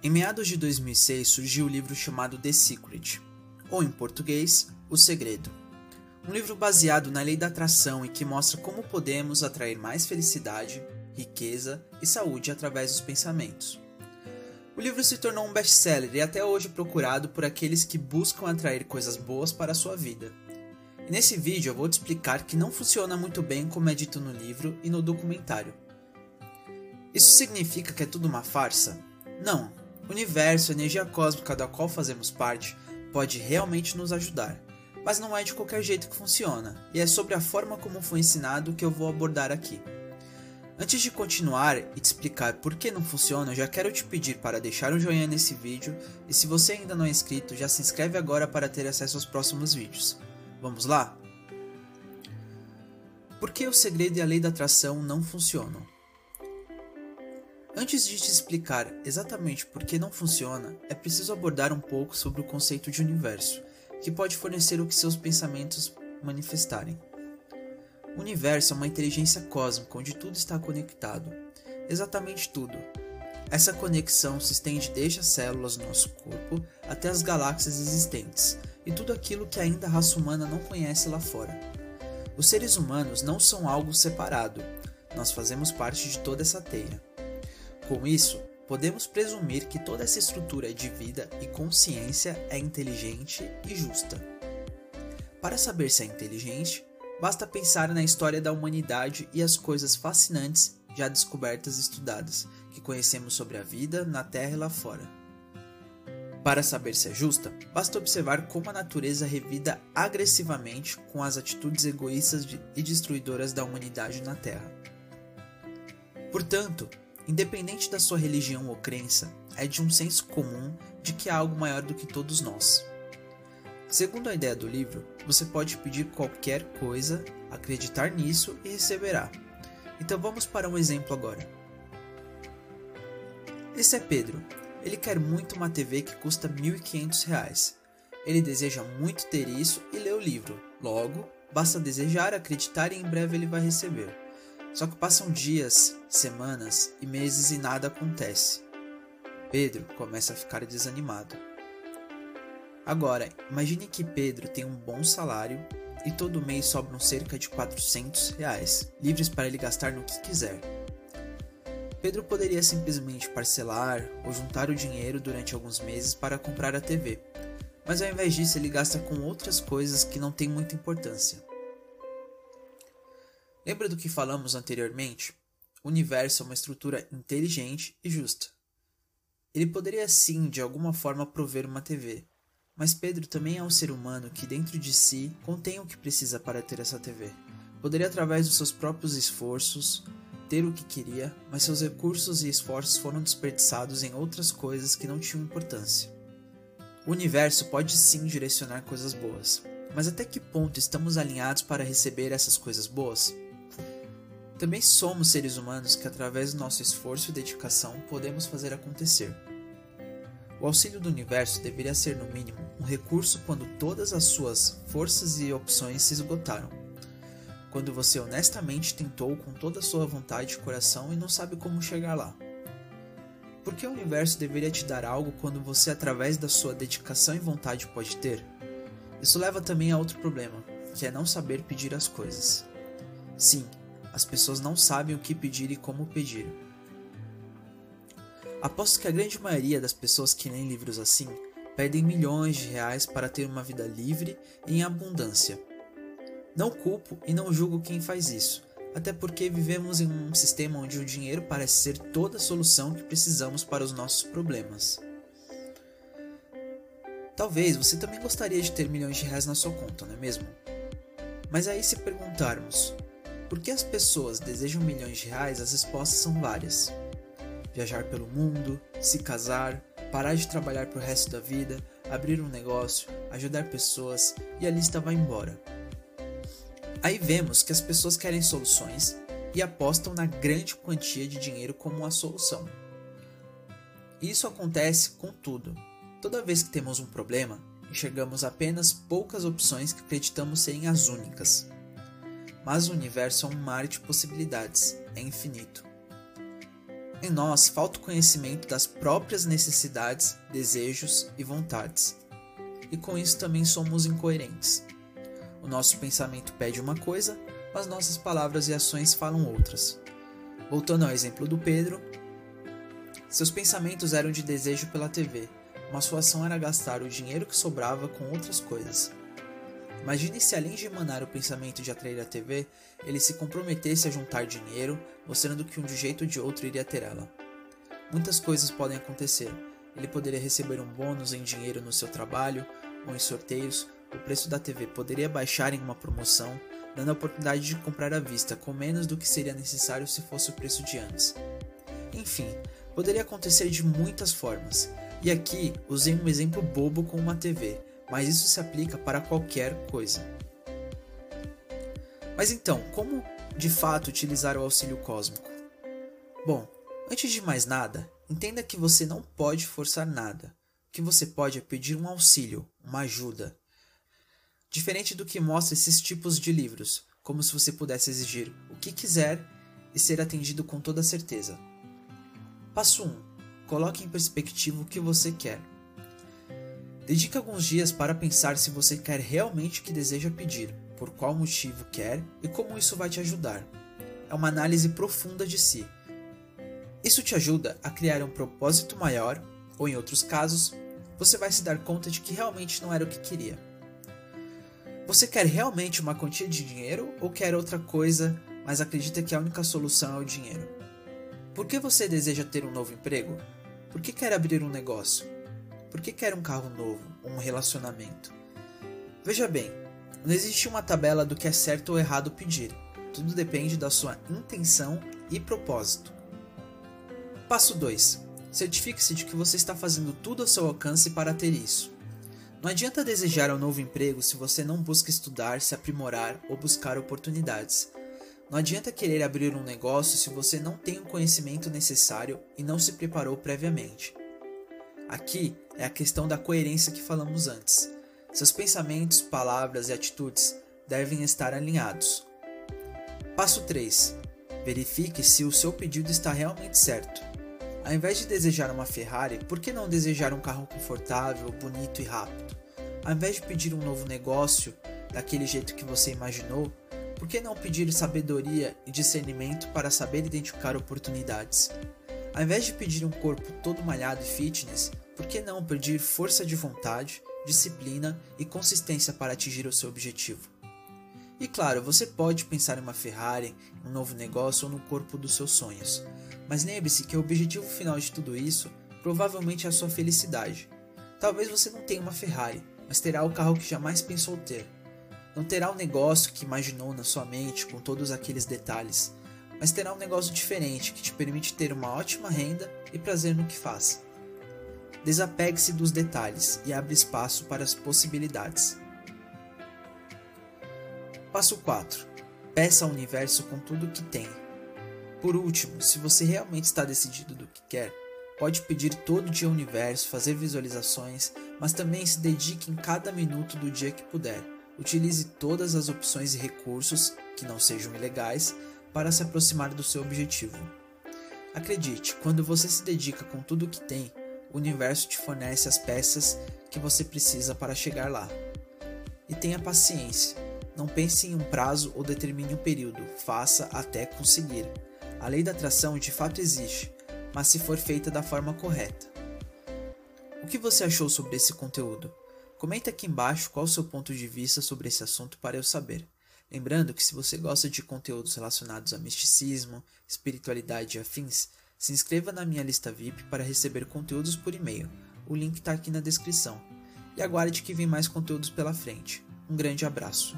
Em meados de 2006 surgiu o livro chamado The Secret, ou em português, O Segredo. Um livro baseado na lei da atração e que mostra como podemos atrair mais felicidade, riqueza e saúde através dos pensamentos. O livro se tornou um best-seller e até hoje procurado por aqueles que buscam atrair coisas boas para a sua vida. E nesse vídeo eu vou te explicar que não funciona muito bem como é dito no livro e no documentário. Isso significa que é tudo uma farsa? Não, universo, a energia cósmica da qual fazemos parte, pode realmente nos ajudar, mas não é de qualquer jeito que funciona, e é sobre a forma como foi ensinado que eu vou abordar aqui. Antes de continuar e te explicar por que não funciona, eu já quero te pedir para deixar um joinha nesse vídeo e se você ainda não é inscrito, já se inscreve agora para ter acesso aos próximos vídeos. Vamos lá? Por que o segredo e a lei da atração não funcionam? Antes de te explicar exatamente por que não funciona, é preciso abordar um pouco sobre o conceito de universo, que pode fornecer o que seus pensamentos manifestarem. O universo é uma inteligência cósmica onde tudo está conectado. Exatamente tudo. Essa conexão se estende desde as células do nosso corpo até as galáxias existentes e tudo aquilo que ainda a raça humana não conhece lá fora. Os seres humanos não são algo separado, nós fazemos parte de toda essa teia. Com isso, podemos presumir que toda essa estrutura de vida e consciência é inteligente e justa. Para saber se é inteligente, basta pensar na história da humanidade e as coisas fascinantes já descobertas e estudadas que conhecemos sobre a vida na Terra e lá fora. Para saber se é justa, basta observar como a natureza revida agressivamente com as atitudes egoístas e destruidoras da humanidade na Terra. Portanto, independente da sua religião ou crença, é de um senso comum de que há algo maior do que todos nós. Segundo a ideia do livro, você pode pedir qualquer coisa, acreditar nisso e receberá. Então vamos para um exemplo agora. Esse é Pedro. Ele quer muito uma TV que custa R$ 1.500. Ele deseja muito ter isso e lê o livro. Logo, basta desejar, acreditar e em breve ele vai receber. Só que passam dias, semanas e meses e nada acontece. Pedro começa a ficar desanimado. Agora, imagine que Pedro tem um bom salário e todo mês sobram cerca de 400 reais, livres para ele gastar no que quiser. Pedro poderia simplesmente parcelar ou juntar o dinheiro durante alguns meses para comprar a TV, mas ao invés disso ele gasta com outras coisas que não têm muita importância. Lembra do que falamos anteriormente? O universo é uma estrutura inteligente e justa. Ele poderia sim, de alguma forma, prover uma TV, mas Pedro também é um ser humano que, dentro de si, contém o que precisa para ter essa TV. Poderia, através dos seus próprios esforços, ter o que queria, mas seus recursos e esforços foram desperdiçados em outras coisas que não tinham importância. O universo pode sim direcionar coisas boas, mas até que ponto estamos alinhados para receber essas coisas boas? Também somos seres humanos que, através do nosso esforço e dedicação, podemos fazer acontecer. O auxílio do universo deveria ser, no mínimo, um recurso quando todas as suas forças e opções se esgotaram. Quando você honestamente tentou com toda a sua vontade e coração e não sabe como chegar lá. Por que o universo deveria te dar algo quando você, através da sua dedicação e vontade, pode ter? Isso leva também a outro problema, que é não saber pedir as coisas. Sim, as pessoas não sabem o que pedir e como pedir. Aposto que a grande maioria das pessoas que leem livros assim perdem milhões de reais para ter uma vida livre e em abundância. Não culpo e não julgo quem faz isso, até porque vivemos em um sistema onde o dinheiro parece ser toda a solução que precisamos para os nossos problemas. Talvez você também gostaria de ter milhões de reais na sua conta, não é mesmo? Mas aí se perguntarmos, por que as pessoas desejam milhões de reais? As respostas são várias. Viajar pelo mundo, se casar, parar de trabalhar pro resto da vida, abrir um negócio, ajudar pessoas e a lista vai embora. Aí vemos que as pessoas querem soluções e apostam na grande quantia de dinheiro como a solução. Isso acontece com tudo. Toda vez que temos um problema, enxergamos apenas poucas opções que acreditamos serem as únicas mas o universo é um mar de possibilidades, é infinito. Em nós falta o conhecimento das próprias necessidades, desejos e vontades. E com isso também somos incoerentes. O nosso pensamento pede uma coisa, mas nossas palavras e ações falam outras. Voltando ao exemplo do Pedro, seus pensamentos eram de desejo pela TV, mas sua ação era gastar o dinheiro que sobrava com outras coisas. Imagine se além de emanar o pensamento de atrair a TV, ele se comprometesse a juntar dinheiro, mostrando que um de jeito ou de outro iria ter ela. Muitas coisas podem acontecer. Ele poderia receber um bônus em dinheiro no seu trabalho ou em sorteios, o preço da TV poderia baixar em uma promoção, dando a oportunidade de comprar à vista com menos do que seria necessário se fosse o preço de antes. Enfim, poderia acontecer de muitas formas, e aqui usei um exemplo bobo com uma TV, mas isso se aplica para qualquer coisa. Mas então, como de fato utilizar o auxílio cósmico? Bom, antes de mais nada, entenda que você não pode forçar nada. O que você pode é pedir um auxílio, uma ajuda. Diferente do que mostra esses tipos de livros, como se você pudesse exigir o que quiser e ser atendido com toda certeza. Passo 1. Coloque em perspectiva o que você quer. Dedique alguns dias para pensar se você quer realmente o que deseja pedir, por qual motivo quer e como isso vai te ajudar. É uma análise profunda de si. Isso te ajuda a criar um propósito maior, ou em outros casos, você vai se dar conta de que realmente não era o que queria. Você quer realmente uma quantia de dinheiro ou quer outra coisa, mas acredita que a única solução é o dinheiro? Por que você deseja ter um novo emprego? Por que quer abrir um negócio? Por que quer um carro novo um relacionamento? Veja bem, não existe uma tabela do que é certo ou errado pedir. Tudo depende da sua intenção e propósito. Passo 2. Certifique-se de que você está fazendo tudo ao seu alcance para ter isso. Não adianta desejar um novo emprego se você não busca estudar, se aprimorar ou buscar oportunidades. Não adianta querer abrir um negócio se você não tem o conhecimento necessário e não se preparou previamente. Aqui é a questão da coerência que falamos antes. Seus pensamentos, palavras e atitudes devem estar alinhados. Passo 3. Verifique se o seu pedido está realmente certo. Ao invés de desejar uma Ferrari, por que não desejar um carro confortável, bonito e rápido? Ao invés de pedir um novo negócio daquele jeito que você imaginou, por que não pedir sabedoria e discernimento para saber identificar oportunidades? Ao invés de pedir um corpo todo malhado e fitness, que não pedir força de vontade, disciplina e consistência para atingir o seu objetivo? E claro, você pode pensar em uma Ferrari, um novo negócio ou no corpo dos seus sonhos. Mas lembre-se que o objetivo final de tudo isso provavelmente é a sua felicidade. Talvez você não tenha uma Ferrari, mas terá o carro que jamais pensou ter. Não terá o negócio que imaginou na sua mente com todos aqueles detalhes, mas terá um negócio diferente que te permite ter uma ótima renda e prazer no que faz. Desapegue-se dos detalhes e abre espaço para as possibilidades. Passo 4. Peça ao universo com tudo o que tem. Por último, se você realmente está decidido do que quer, pode pedir todo dia ao universo, fazer visualizações, mas também se dedique em cada minuto do dia que puder. Utilize todas as opções e recursos, que não sejam ilegais, para se aproximar do seu objetivo. Acredite, quando você se dedica com tudo o que tem, o universo te fornece as peças que você precisa para chegar lá. E tenha paciência. Não pense em um prazo ou determine um período, faça até conseguir. A lei da atração de fato existe, mas se for feita da forma correta. O que você achou sobre esse conteúdo? Comente aqui embaixo qual o seu ponto de vista sobre esse assunto para eu saber. Lembrando que se você gosta de conteúdos relacionados a misticismo, espiritualidade e afins, se inscreva na minha lista VIP para receber conteúdos por e-mail. O link está aqui na descrição. E aguarde que vem mais conteúdos pela frente. Um grande abraço.